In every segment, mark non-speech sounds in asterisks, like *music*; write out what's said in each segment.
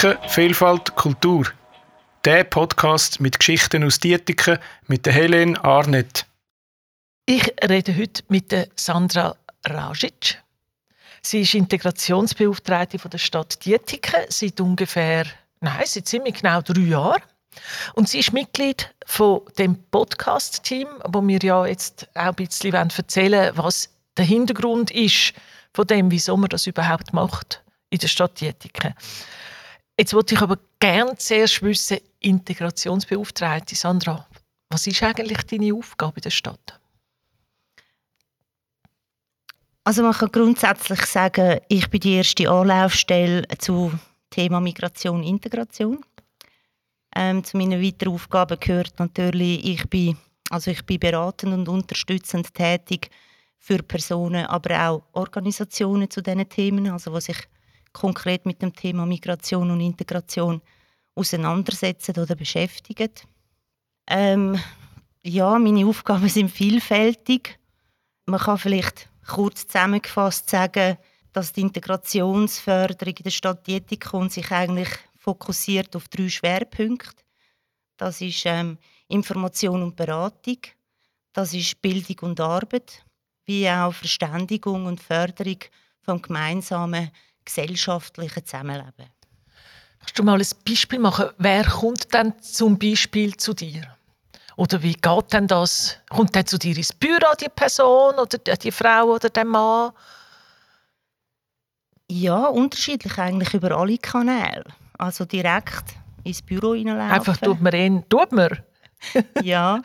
Dietiken, Vielfalt, Kultur. Der Podcast mit Geschichten aus Dietiken mit der Helene Arnett. Ich rede heute mit der Sandra Rajic. Sie ist Integrationsbeauftragte der Stadt Dietiken seit ungefähr, nein, seit ziemlich genau drei Jahren. Und sie ist Mitglied von dem Podcast-Team, wo wir ja jetzt auch ein bisschen erzählen wollen, was der Hintergrund ist von dem, wieso man das überhaupt macht in der Stadt Dietiken. Jetzt wollte ich aber gerne zuerst wissen, Integrationsbeauftragte Sandra, was ist eigentlich deine Aufgabe in der Stadt? Also man kann grundsätzlich sagen, ich bin die erste Anlaufstelle zu Thema Migration Integration. Ähm, zu meinen weiteren Aufgaben gehört natürlich, ich bin, also ich bin beratend und unterstützend tätig für Personen, aber auch Organisationen zu diesen Themen, also was sich konkret mit dem Thema Migration und Integration auseinandersetzen oder beschäftigen. Ähm, ja, meine Aufgaben sind vielfältig. Man kann vielleicht kurz zusammengefasst sagen, dass die Integrationsförderung in der Stadt Dietikon sich eigentlich fokussiert auf drei Schwerpunkte. Das ist ähm, Information und Beratung, das ist Bildung und Arbeit, wie auch Verständigung und Förderung vom gemeinsamen gesellschaftlichen Zusammenleben. Kannst du mal ein Beispiel machen? Wer kommt dann zum Beispiel zu dir? Oder wie geht denn das? Kommt dann zu dir ins Büro die Person oder die Frau oder der Mann? Ja, unterschiedlich eigentlich über alle Kanäle. Also direkt ins Büro hineinlaufen. Einfach tut man ihn, tut man? *laughs* ja,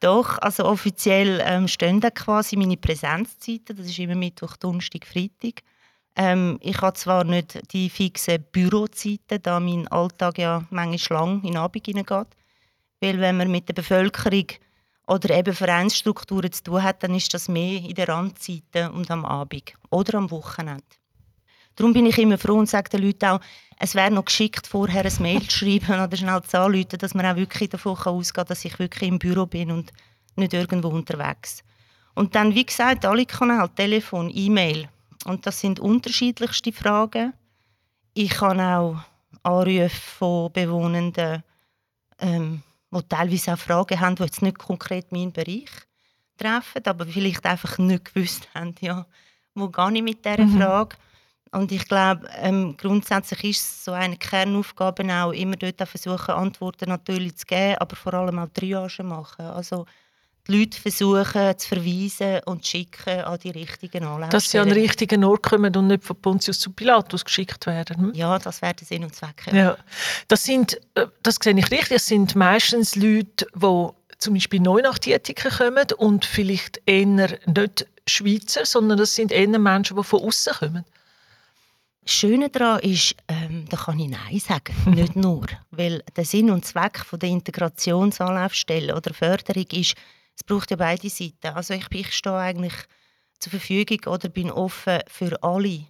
doch. Also offiziell ähm, stehen da quasi meine Präsenzzeiten. Das ist immer Mittwoch, Donnerstag, Freitag. Ähm, ich habe zwar nicht die fixen Bürozeiten, da mein Alltag ja manchmal lang in den Abend hineingeht. Weil wenn man mit der Bevölkerung oder eben Vereinsstrukturen zu tun hat, dann ist das mehr in den Randzeiten und am Abend oder am Wochenende. Darum bin ich immer froh und sage den Leuten auch, es wäre noch geschickt, vorher ein Mail zu schreiben oder schnell zu anrufen, dass man auch wirklich davon ausgehen kann, dass ich wirklich im Büro bin und nicht irgendwo unterwegs. Und dann, wie gesagt, alle Kanäle, Telefon, E-Mail, und das sind unterschiedlichste Fragen. Ich kann auch Anrufe von Bewohnenden, ähm, die teilweise auch Fragen haben, die jetzt nicht konkret meinen Bereich treffen, aber vielleicht einfach nicht gewusst haben, ja, wo gehe ich mit dieser mhm. Frage. Und ich glaube, ähm, grundsätzlich ist es so eine Kernaufgabe auch, immer dort versuchen, Antworten natürlich zu geben, aber vor allem auch Triage machen. Also die Leute versuchen zu verweisen und zu schicken an die richtigen Anlaufstellen. Dass sie an den richtigen Ort kommen und nicht von Pontius zu Pilatus geschickt werden. Hm? Ja, das wäre der Sinn und Zweck. Ja. ja. Das sind, äh, das sehe ich richtig, das sind meistens Leute, die zum Beispiel neu nach Dietiken kommen und vielleicht eher nicht Schweizer, sondern das sind eher Menschen, die von außen kommen. Das Schöne daran ist, ähm, da kann ich Nein sagen, *laughs* nicht nur. Weil der Sinn und Zweck von der Integrationsanlaufstelle oder Förderung ist, es braucht ja beide Seiten. Also ich, ich stehe eigentlich zur Verfügung oder bin offen für alle,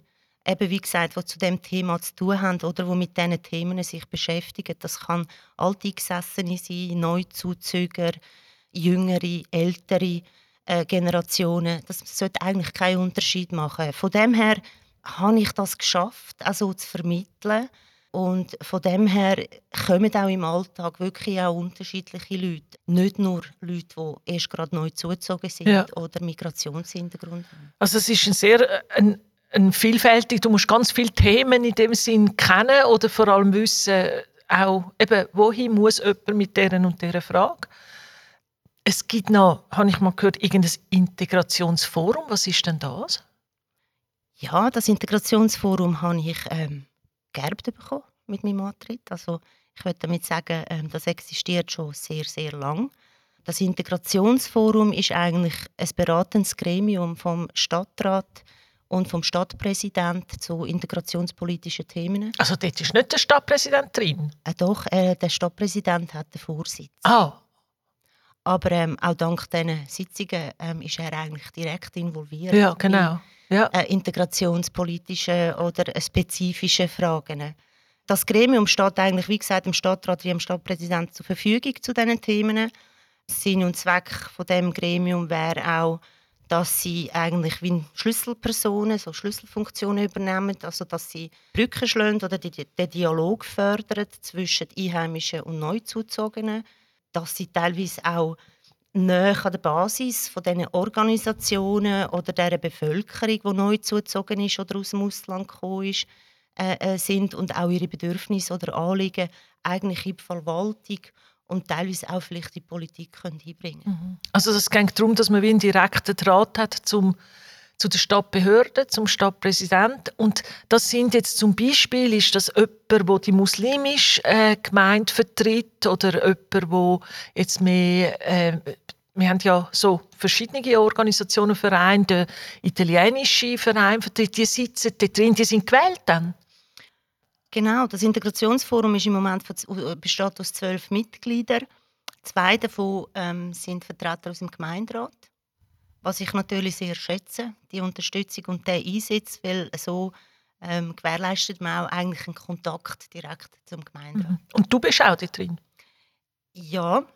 eben wie gesagt, die zu dem Thema zu tun haben oder die mit diesen Themen sich beschäftigen. Das kann Alteingesessene sein, Neuzuzüger, jüngere, ältere äh, Generationen. Das sollte eigentlich keinen Unterschied machen. Von dem her habe ich das geschafft, also zu vermitteln und von dem her kommen auch im Alltag wirklich auch unterschiedliche Leute. Nicht nur Leute, die erst gerade neu zugezogen sind ja. oder Migrationshintergrund haben. Also es ist ein sehr ein, ein vielfältig, du musst ganz viele Themen in dem Sinn kennen oder vor allem wissen, auch eben, wohin muss jemand mit deren und dieser Frage. Es gibt noch, habe ich mal gehört, irgendein Integrationsforum. Was ist denn das? Ja, das Integrationsforum habe ich ähm, geerbt bekommen mit meinem Antritt. Also ich würde damit sagen, ähm, das existiert schon sehr, sehr lang. Das Integrationsforum ist eigentlich ein beratendes Gremium vom Stadtrat und vom Stadtpräsident zu integrationspolitischen Themen. Also dort ist nicht der Stadtpräsident drin? Äh, doch, äh, der Stadtpräsident hat den Vorsitz. Ah. Aber ähm, auch dank diesen Sitzungen ähm, ist er eigentlich direkt involviert. Ja, genau ja. äh, integrationspolitische oder spezifische Fragen. Das Gremium steht eigentlich, wie gesagt, dem Stadtrat wie dem Stadtpräsident zur Verfügung zu diesen Themen. Sinn und Zweck von dem Gremium wäre auch, dass sie eigentlich wie Schlüsselpersonen, so Schlüsselfunktionen übernehmen, also dass sie Brücken schlagen oder den Dialog fördern zwischen Einheimischen und Neuzuzogenen, dass sie teilweise auch näher an der Basis von diesen Organisationen oder der Bevölkerung, die neu zugezogen ist oder aus dem Ausland gekommen ist, äh, äh, sind und auch ihre Bedürfnisse oder Anliegen eigentlich in die Verwaltung und teilweise auch vielleicht die Politik können einbringen mhm. Also es geht darum, dass man wie einen direkten Draht hat zum, zu der Stadtbehörde, zum Stadtpräsident und das sind jetzt zum Beispiel, ist das jemand, der die muslimische äh, Gemeinde vertritt oder jemand, der jetzt mehr äh, wir haben ja so verschiedene Organisationen, Vereine, der italienische Verein die sitzen da drin, die sind gewählt dann. Genau, das Integrationsforum ist im Moment äh, besteht aus zwölf Mitgliedern. Zwei davon ähm, sind Vertreter aus dem Gemeinderat, was ich natürlich sehr schätze, die Unterstützung und der Einsatz, weil so ähm, gewährleistet man auch eigentlich einen Kontakt direkt zum Gemeinderat. Mhm. Und du bist auch da drin? Ja,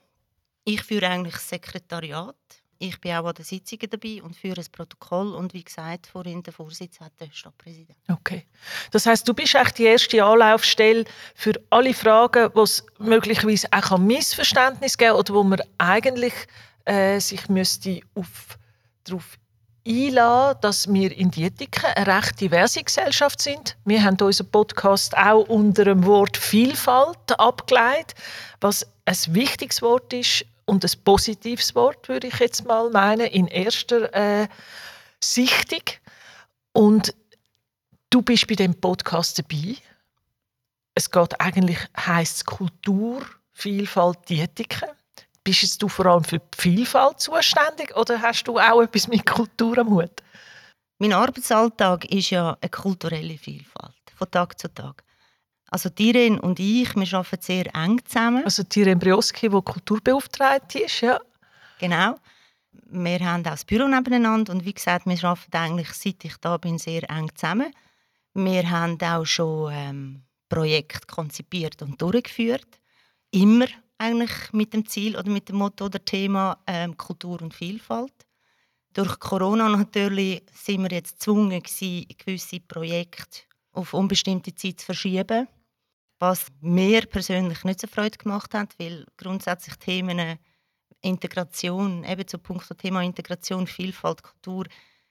ich führe eigentlich das Sekretariat ich bin auch an den Sitzungen dabei und führe das Protokoll und wie gesagt, vorhin der Vorsitz hat der Stadtpräsident. Okay. Das heißt, du bist echt die erste Anlaufstelle für alle Fragen, wo es möglicherweise auch ein Missverständnis geben oder wo man eigentlich äh, sich müsste auf, darauf einladen, dass wir in Dietiken eine recht diverse Gesellschaft sind. Wir haben unseren Podcast auch unter dem Wort Vielfalt abgeleitet, was ein wichtiges Wort ist und ein positives Wort, würde ich jetzt mal meinen, in erster äh, Sichtung. Und du bist bei dem Podcast dabei. Es geht eigentlich, heisst Kultur, Vielfalt, Dietiken. Bist du vor allem für die Vielfalt zuständig oder hast du auch etwas mit Kultur am Hut? Mein Arbeitsalltag ist ja eine kulturelle Vielfalt, von Tag zu Tag. Also Tiren und ich, wir arbeiten sehr eng zusammen. Also Tiren Brioski, die Kulturbeauftragte ist, ja. Genau. Wir haben auch das Büro nebeneinander und wie gesagt, wir arbeiten eigentlich, seit ich da bin, sehr eng zusammen. Wir haben auch schon ähm, Projekte konzipiert und durchgeführt. Immer eigentlich mit dem Ziel oder mit dem Motto oder Thema ähm, Kultur und Vielfalt. Durch Corona natürlich sind wir jetzt gezwungen gewesen, gewisse Projekte auf unbestimmte Zeit zu verschieben was mir persönlich nicht so Freude gemacht hat, weil grundsätzlich Themen Integration, eben zum Punkt zum Thema Integration, Vielfalt, Kultur,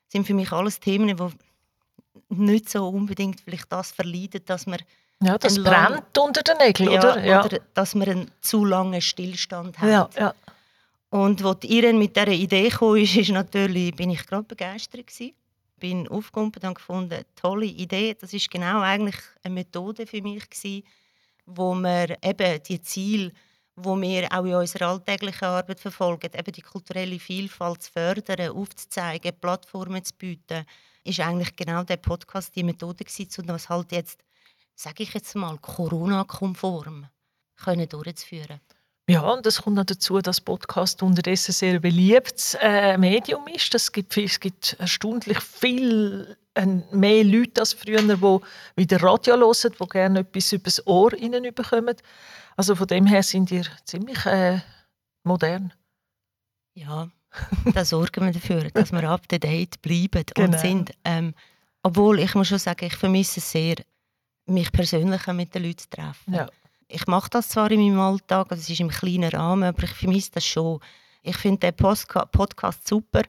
sind für mich alles Themen, die nicht so unbedingt vielleicht das verleiden, dass man ja, das brennt unter den Nägeln, ja, oder? Ja. oder dass man einen zu langen Stillstand hat. Ja, ja. Und als Irene mit dieser Idee kam, ist, ist natürlich, bin ich gerade begeistert gewesen. Bin aufgekommen und gefunden, tolle Idee. Das ist genau eigentlich eine Methode für mich gewesen, wo wir eben die Ziele, wo wir auch in unserer alltäglichen Arbeit verfolgen, eben die kulturelle Vielfalt zu fördern, aufzuzeigen, Plattformen zu bieten, ist eigentlich genau der Podcast die Methode gewesen, um das halt jetzt, sage ich jetzt mal, Corona-konform durchzuführen. Ja, und es kommt noch dazu, dass Podcast unterdessen sehr ein beliebtes äh, Medium ist. Es gibt, es gibt erstaunlich viel äh, mehr Leute als früher, die wieder Radio hören, die gerne etwas übers Ohr bekommen. Also von dem her sind ihr ziemlich äh, modern. Ja, da sorgen wir dafür, dass wir up to date bleiben genau. und sind. Ähm, obwohl, ich muss schon sagen, ich vermisse es sehr, mich persönlich mit den Leuten zu treffen. Ja ich mache das zwar in meinem Alltag, also es ist im kleinen Rahmen, aber ich vermisse das schon. Ich finde den Podcast super,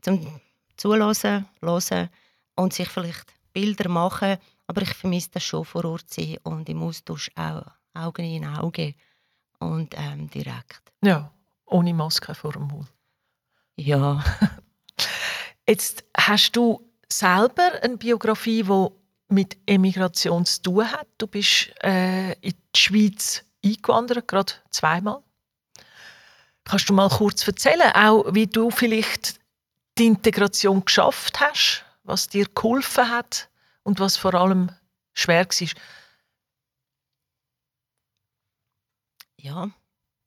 zum Zuhören, hören und sich vielleicht Bilder machen, aber ich vermisse das schon vor Ort sein und im Austausch auch Augen in Auge und ähm, direkt. Ja, ohne Maske vor dem Mund. Ja. *laughs* Jetzt hast du selber eine Biografie, die mit Emigration zu tun hat. Du bist äh, in die Schweiz eingewandert, gerade zweimal. Kannst du mal kurz erzählen, auch wie du vielleicht die Integration geschafft hast, was dir geholfen hat und was vor allem schwer war? Ja,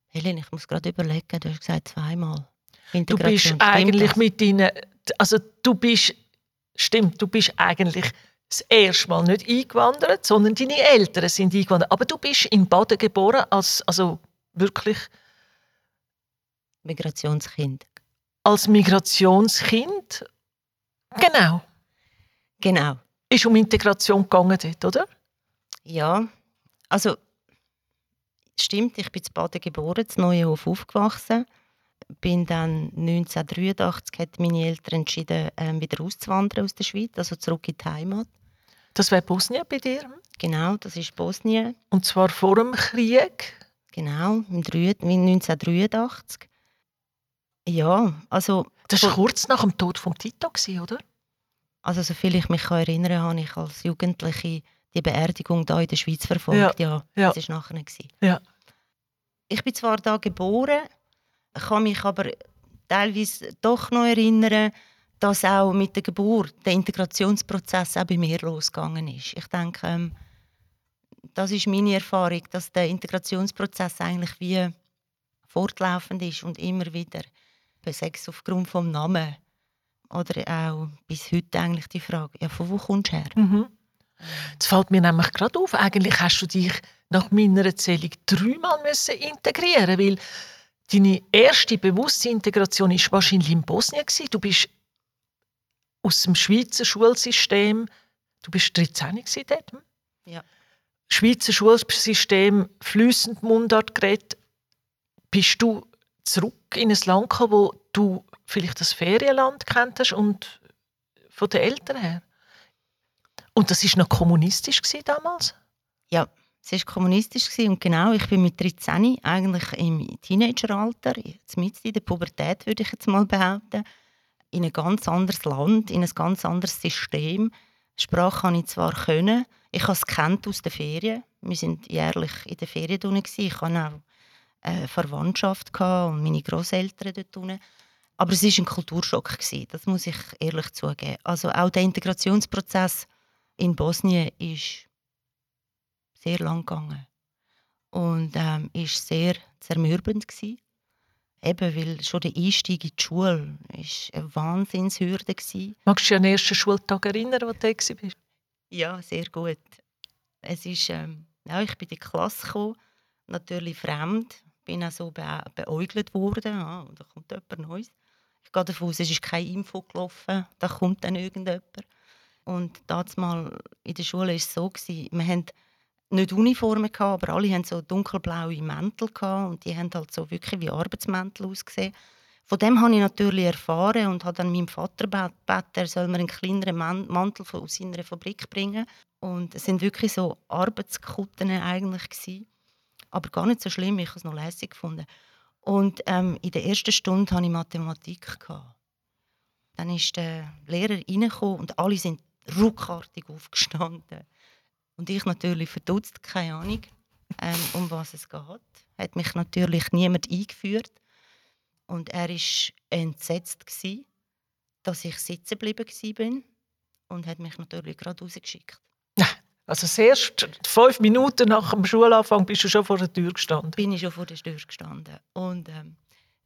Helen, ich muss gerade überlegen, du hast gesagt zweimal. Du bist eigentlich mit deinen, also du bist, stimmt, du bist eigentlich das erste Mal nicht eingewandert, sondern deine Eltern sind eingewandert. Aber du bist in Baden geboren als also wirklich Migrationskind. Als Migrationskind Genau. Genau. Ist um Integration gegangen dort, oder? Ja, also stimmt, ich bin in Baden geboren, in Neuenhof aufgewachsen. Bin dann 1983 hat meine Eltern entschieden, ähm, wieder auszuwandern aus der Schweiz, also zurück in die Heimat. Das wäre Bosnien bei dir. Genau, das ist Bosnien. Und zwar vor dem Krieg. Genau, im 1983. Ja, also... Das war kurz nach dem Tod von Tito, oder? Also soviel ich mich erinnern kann, habe ich als Jugendliche die Beerdigung da in der Schweiz verfolgt. Ja, ja, das war nachher. Ja. Ich bin zwar da geboren, kann mich aber teilweise doch noch erinnern, dass auch mit der Geburt der Integrationsprozess auch bei mir losgegangen ist. Ich denke, ähm, das ist meine Erfahrung, dass der Integrationsprozess eigentlich wie fortlaufend ist und immer wieder. Sechs aufgrund des Namen oder auch bis heute eigentlich die Frage, ja, von wo kommst du her? Mhm. Das fällt mir nämlich gerade auf. Eigentlich hast du dich nach meiner Erzählung dreimal müssen integrieren weil deine erste bewusste Integration ist wahrscheinlich in Bosnien gewesen. Du bist aus dem Schweizer Schulsystem, du bist 13 dort. Hm? Ja. Schweizer Schulsystem flüssend Mundart geredet. Bist du zurück in ein Land gekommen, wo du vielleicht das Ferienland kenntest und von den Eltern her? Und das war noch kommunistisch damals? Ja, es war kommunistisch und genau, ich bin mit 13 eigentlich im Teenageralter, mit in der Pubertät würde ich jetzt mal behaupten, in ein ganz anderes Land, in ein ganz anderes System. Sprache kann ich zwar können, ich habe es kennt aus den Ferien. Wir sind jährlich in den Ferien. Ich hatte auch eine Verwandtschaft und meine Großeltern dort. Aber es war ein Kulturschock, das muss ich ehrlich zugeben. Also auch der Integrationsprozess in Bosnien ist sehr lang gegangen und ähm, ist sehr zermürbend gewesen. Eben, weil schon der Einstieg in die Schule ist eine Wahnsinnshürde war. Magst du dich an den ersten Schultag erinnern, wo du da warst? Ja, sehr gut. Es ist, ähm, ja, ich bin in die Klasse gekommen, natürlich fremd, bin auch so be beäugelt worden. Ja, und da kommt jemand Neues. Gehe davon aus, es ist kein Info gelaufen, da kommt dann irgendjemand. Und mal in der Schule war es so, wir hatten nicht Uniformen, aber alle hatten so dunkelblaue Mäntel und die haben halt so wirklich wie Arbeitsmäntel ausgesehen. Von dem habe ich natürlich erfahren und habe dann meinem Vater gebeten, er soll mir einen kleineren Mantel aus seiner Fabrik bringen. Und es sind wirklich so Arbeitskutten eigentlich aber gar nicht so schlimm. Ich habe es noch lässig gefunden. Und ähm, in der ersten Stunde hatte ich Mathematik. Gehabt. Dann ist der Lehrer reingekommen und alle sind ruckartig aufgestanden. Und ich natürlich verdutzt, keine Ahnung, ähm, um was es geht. Hat mich natürlich niemand eingeführt. Und er war entsetzt, gewesen, dass ich sitzen geblieben bin und hat mich natürlich gerade rausgeschickt. Also erst fünf Minuten nach dem Schulanfang bist du schon vor der Tür gestanden? Bin ich schon vor der Tür gestanden. Und ähm,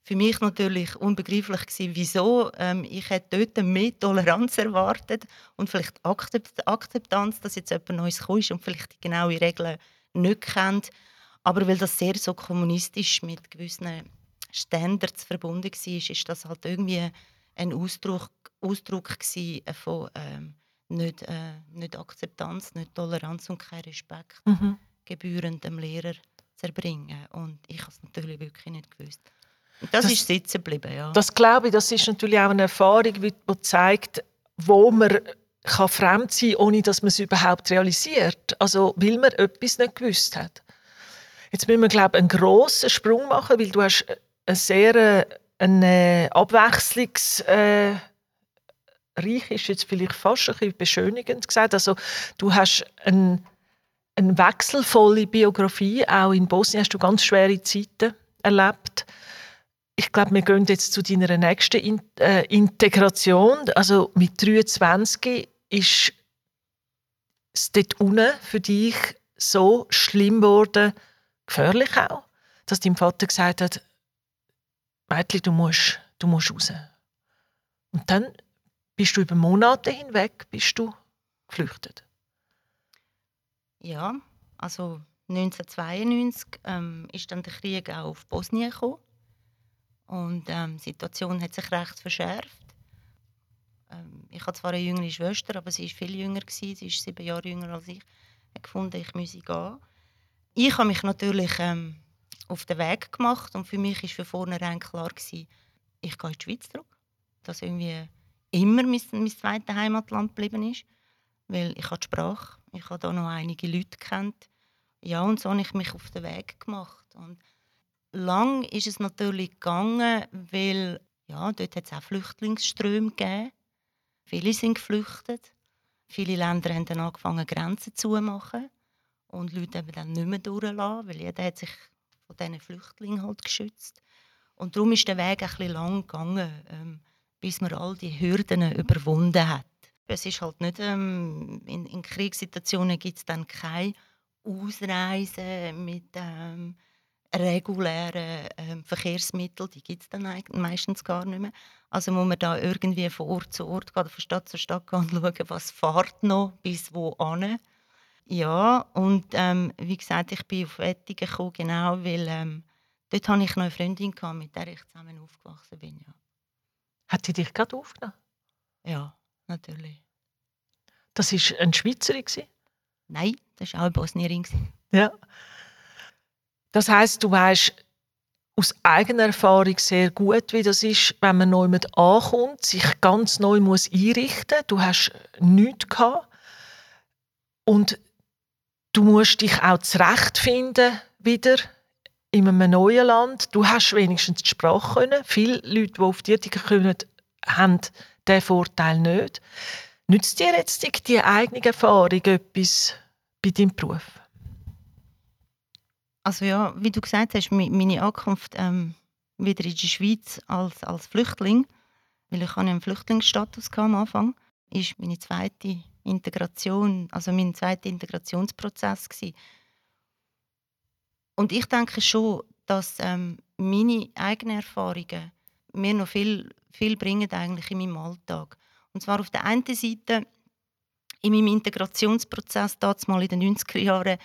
für mich natürlich unbegreiflich gewesen, wieso. Ähm, ich hätte dort mehr Toleranz erwartet und vielleicht Akzeptanz, dass jetzt jemand Neues kommt und vielleicht die genaue Regeln nicht kennt. Aber weil das sehr so kommunistisch mit gewissen Standards verbunden war, ist das halt irgendwie ein Ausdruck, Ausdruck von ähm, nicht, äh, nicht Akzeptanz, nicht Toleranz und kein Respekt mhm. gebührend dem Lehrer zu erbringen. Und ich habe es natürlich wirklich nicht gewusst. Das, das ist sitzen geblieben, ja. Das glaube ich, das ist natürlich auch eine Erfahrung, die zeigt, wo man kann fremd sein kann, ohne dass man es überhaupt realisiert. Also, weil man etwas nicht gewusst hat. Jetzt müssen wir, glaube ich, einen grossen Sprung machen, weil du hast eine sehr eine Abwechslungs... Reich ist jetzt vielleicht fast ein bisschen beschönigend gesagt. Also, du hast eine, eine wechselvolle Biografie. Auch in Bosnien hast du ganz schwere Zeiten erlebt ich glaube, wir gehen jetzt zu deiner nächsten In äh, Integration. Also mit 23 ist es dort unten für dich so schlimm geworden, gefährlich auch, dass dein Vater gesagt hat, Mädchen, du musst, du musst raus. Und dann bist du über Monate hinweg bist du geflüchtet. Ja, also 1992 ähm, ist dann der Krieg auch auf Bosnien gekommen. Und ähm, die Situation hat sich recht verschärft. ähm, ich habe zwar eine jüngere Schwester, aber sie ist viel jünger gewesen, sie ist sieben Jahre jünger als ich. Ich gefunden, ich müsse gehen. Ich habe mich natürlich ähm, auf den Weg gemacht und für mich ist von vornherein klar gewesen, ich gehe in die Schweiz zurück. Dass irgendwie immer mein, mein zweites Heimatland geblieben ist, weil ich habe die Sprache, ich habe da noch einige Leute kennt. Ja, und so habe ich mich auf den Weg gemacht. Und lang ist es natürlich gegangen, weil ja, dort hat es auch Flüchtlingsströme gegeben. Viele sind geflüchtet. Viele Länder haben dann angefangen, Grenzen zu machen und Leute haben dann nicht mehr durchlassen, weil jeder hat sich von diesen Flüchtlingen halt geschützt. Und darum ist der Weg ein bisschen lang gegangen, ähm, bis man all die Hürden überwunden hat. Es ist halt nicht, ähm, in, in Kriegssituationen gibt es dann keine Ausreise mit ähm, regulären ähm, Verkehrsmitteln, die gibt es dann meistens gar nicht mehr. Also muss man da irgendwie von Ort zu Ort gehen, von Stadt zu Stadt gehen und schauen, was fährt noch bis wo an. Ja, und ähm, wie gesagt, ich bin auf Wettigen gekommen, genau, weil ähm, dort hatte ich noch eine Freundin, gehabt, mit der ich zusammen aufgewachsen bin. Ja. Hat die dich gerade aufgenommen? Ja, natürlich. Das war ein Schweizerin? Nein, das war auch eine Bosnierin. Ja. Das heißt, du weißt aus eigener Erfahrung sehr gut, wie das ist, wenn man neu mit ankommt, sich ganz neu muss einrichten. Du hast nichts gehabt und Du musst dich auch zurechtfinden wieder in einem neuen Land. Du hast wenigstens die Sprache können. Viele Leute, die auf die kommen, haben diesen Vorteil nicht. Nützt dir jetzt die eigene Erfahrung etwas bei deinem Beruf? Also ja, wie du gesagt hast, meine Ankunft ähm, wieder in die Schweiz als, als Flüchtling, weil ich einen Flüchtlingsstatus am Anfang, ist meine zweite Integration, also mein zweiter Integrationsprozess gewesen. Und ich denke schon, dass ähm, meine eigenen Erfahrungen mir noch viel, viel bringen eigentlich in meinem Alltag. Und zwar auf der einen Seite in meinem Integrationsprozess, damals mal in den 90er Jahren,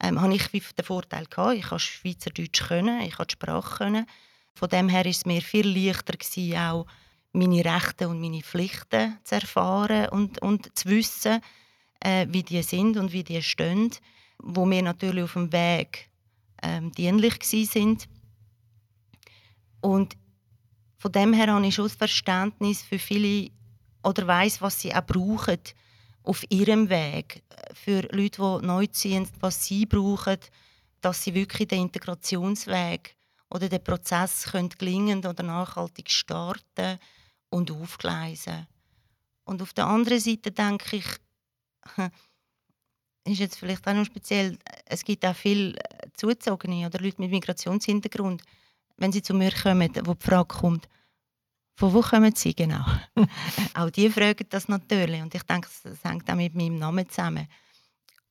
ähm, habe ich den Vorteil gehabt, ich konnte Schweizerdeutsch können, ich konnte Sprache können. Von dem her ist es mir viel leichter gewesen, auch meine Rechte und meine Pflichten zu erfahren und, und zu wissen, äh, wie die sind und wie die stehen, wo mir natürlich auf dem Weg ähm, dienlich sind. Und von dem her habe ich schon das Verständnis für viele oder weiß, was sie auch brauchen auf ihrem Weg. Für Leute, die neu ziehen, was sie brauchen, dass sie wirklich den Integrationsweg oder den Prozess können gelingend oder nachhaltig starten und aufgleisen. Und auf der anderen Seite denke ich, *laughs* ist jetzt vielleicht auch noch speziell, es gibt auch viele Zuzogene oder Leute mit Migrationshintergrund, wenn sie zu mir kommen, wo die Frage kommt, von wo kommen sie genau? *laughs* auch die fragen das natürlich und ich denke, das hängt auch mit meinem Namen zusammen.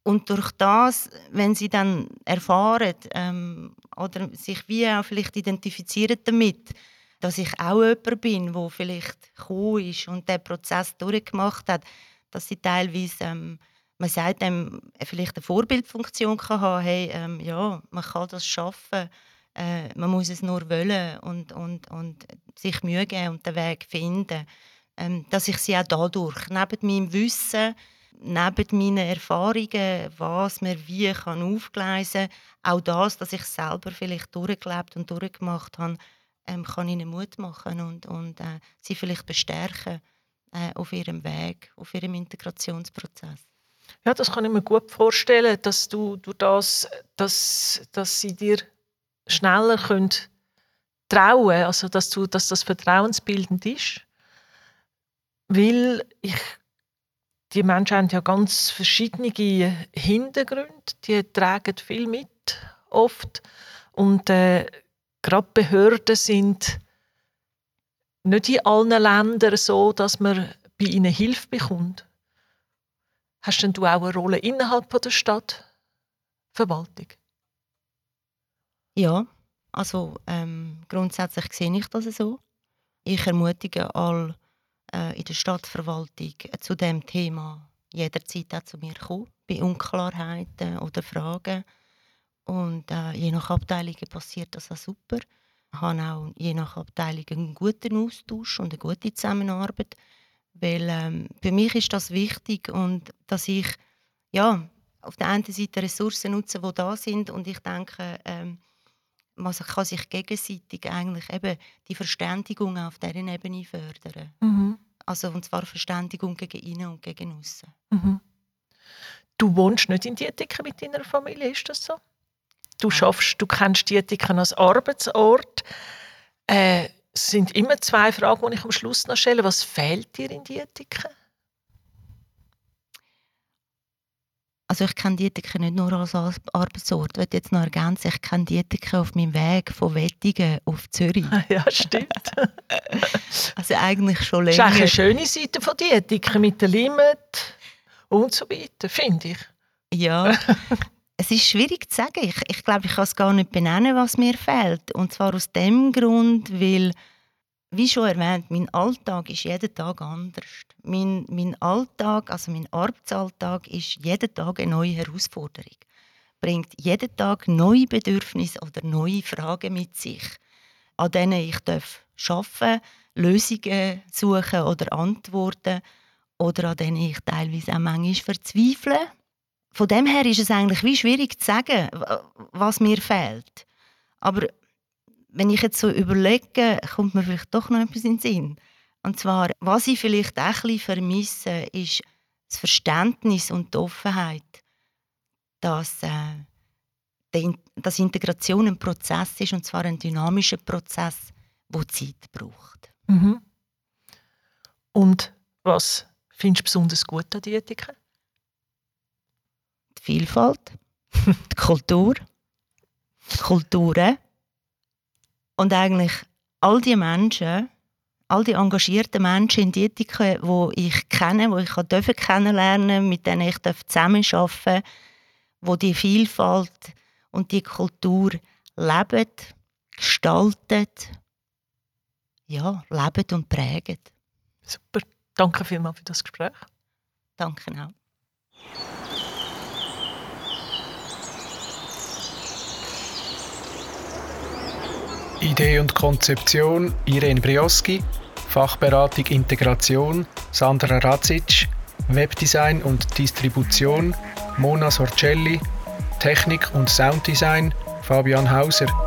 Und durch das, wenn sie dann erfahren ähm, oder sich wie auch vielleicht identifizieren damit, dass ich auch jemand bin, der vielleicht gekommen ist und den Prozess durchgemacht hat, dass sie teilweise, ähm, man sagt dem vielleicht eine Vorbildfunktion kann haben, hey, ähm, ja, man kann das schaffen, äh, man muss es nur wollen und, und, und sich Mühe geben und den Weg finden. Ähm, dass ich sie auch dadurch, neben meinem Wissen, neben meinen Erfahrungen, was mir wie kann aufgleisen kann, auch das, dass ich selber vielleicht durchgelebt und durchgemacht habe, ähm, kann ihnen Mut machen und, und äh, sie vielleicht bestärken äh, auf ihrem Weg, auf ihrem Integrationsprozess. Ja, das kann ich mir gut vorstellen, dass du durch das, dass, dass sie dir schneller können trauen, also dass du, dass das vertrauensbildend ist, weil ich die Menschen haben ja ganz verschiedene Hintergründe, die tragen viel mit oft und äh, gerade Behörden sind nicht in allen Ländern so, dass man bei ihnen Hilfe bekommt. Hast denn du auch eine Rolle innerhalb der Stadtverwaltung? Ja, also ähm, grundsätzlich sehe ich das so. Ich ermutige alle äh, in der Stadtverwaltung äh, zu dem Thema jederzeit auch zu mir kommen, bei Unklarheiten oder Fragen. Und äh, je nach Abteilung passiert das auch super. Ich habe auch je nach Abteilung einen guten Austausch und eine gute Zusammenarbeit, Weil ähm, für mich ist das wichtig und dass ich ja, auf der einen Seite Ressourcen nutze, die da sind und ich denke, ähm, man kann sich gegenseitig eigentlich eben die Verständigung auf dieser Ebene fördern. Mhm. Also und zwar Verständigung gegen innen und gegen außen. Mhm. Du wohnst nicht in Dietiken mit deiner Familie, ist das so? Du schaffst, du kennst Dietiken als Arbeitsort. Äh, es sind immer zwei Fragen, die ich am Schluss noch stelle. Was fehlt dir in Dietiken? Also ich kenne Dietiken nicht nur als Arbeitsort. Ich möchte jetzt noch ergänzen, ich kenne Dietiken auf meinem Weg von Wettingen auf Zürich. *laughs* Ja, stimmt. *laughs* also eigentlich schon länger. Das ist eine schöne Seite von Dietiken mit der Limit und so weiter, finde ich. Ja, *laughs* es ist schwierig zu sagen. Ich, ich glaube, ich kann es gar nicht benennen, was mir fehlt. Und zwar aus dem Grund, weil, wie schon erwähnt, mein Alltag ist jeden Tag anders. Mein, mein Alltag, also mein Arbeitsalltag, ist jeden Tag eine neue Herausforderung. Bringt jeden Tag neue Bedürfnisse oder neue Fragen mit sich, an denen ich arbeiten darf, Lösungen suchen oder Antworten oder an denen ich teilweise auch manchmal verzweifle. Von dem her ist es eigentlich wie schwierig zu sagen, was mir fehlt. Aber wenn ich jetzt so überlege, kommt mir vielleicht doch noch etwas in den Sinn. Und zwar, was ich vielleicht auch ein bisschen vermisse, ist das Verständnis und die Offenheit, dass, äh, dass Integration ein Prozess ist, und zwar ein dynamischer Prozess, der Zeit braucht. Mhm. Und was findest du besonders gut an Diätiken? Vielfalt, die Kultur, die Kulturen und eigentlich all die Menschen, all die engagierten Menschen in Diätiken, die ich kenne, die ich durfte kennenlernen, mit denen ich zusammenarbeiten durfte, die die Vielfalt und die Kultur leben, gestalten, ja, leben und prägen. Super. Danke vielmals für das Gespräch. Danke auch. Idee und Konzeption Irene Brioski, Fachberatung Integration Sandra Radzic, Webdesign und Distribution Mona Sorcelli, Technik und Sounddesign Fabian Hauser.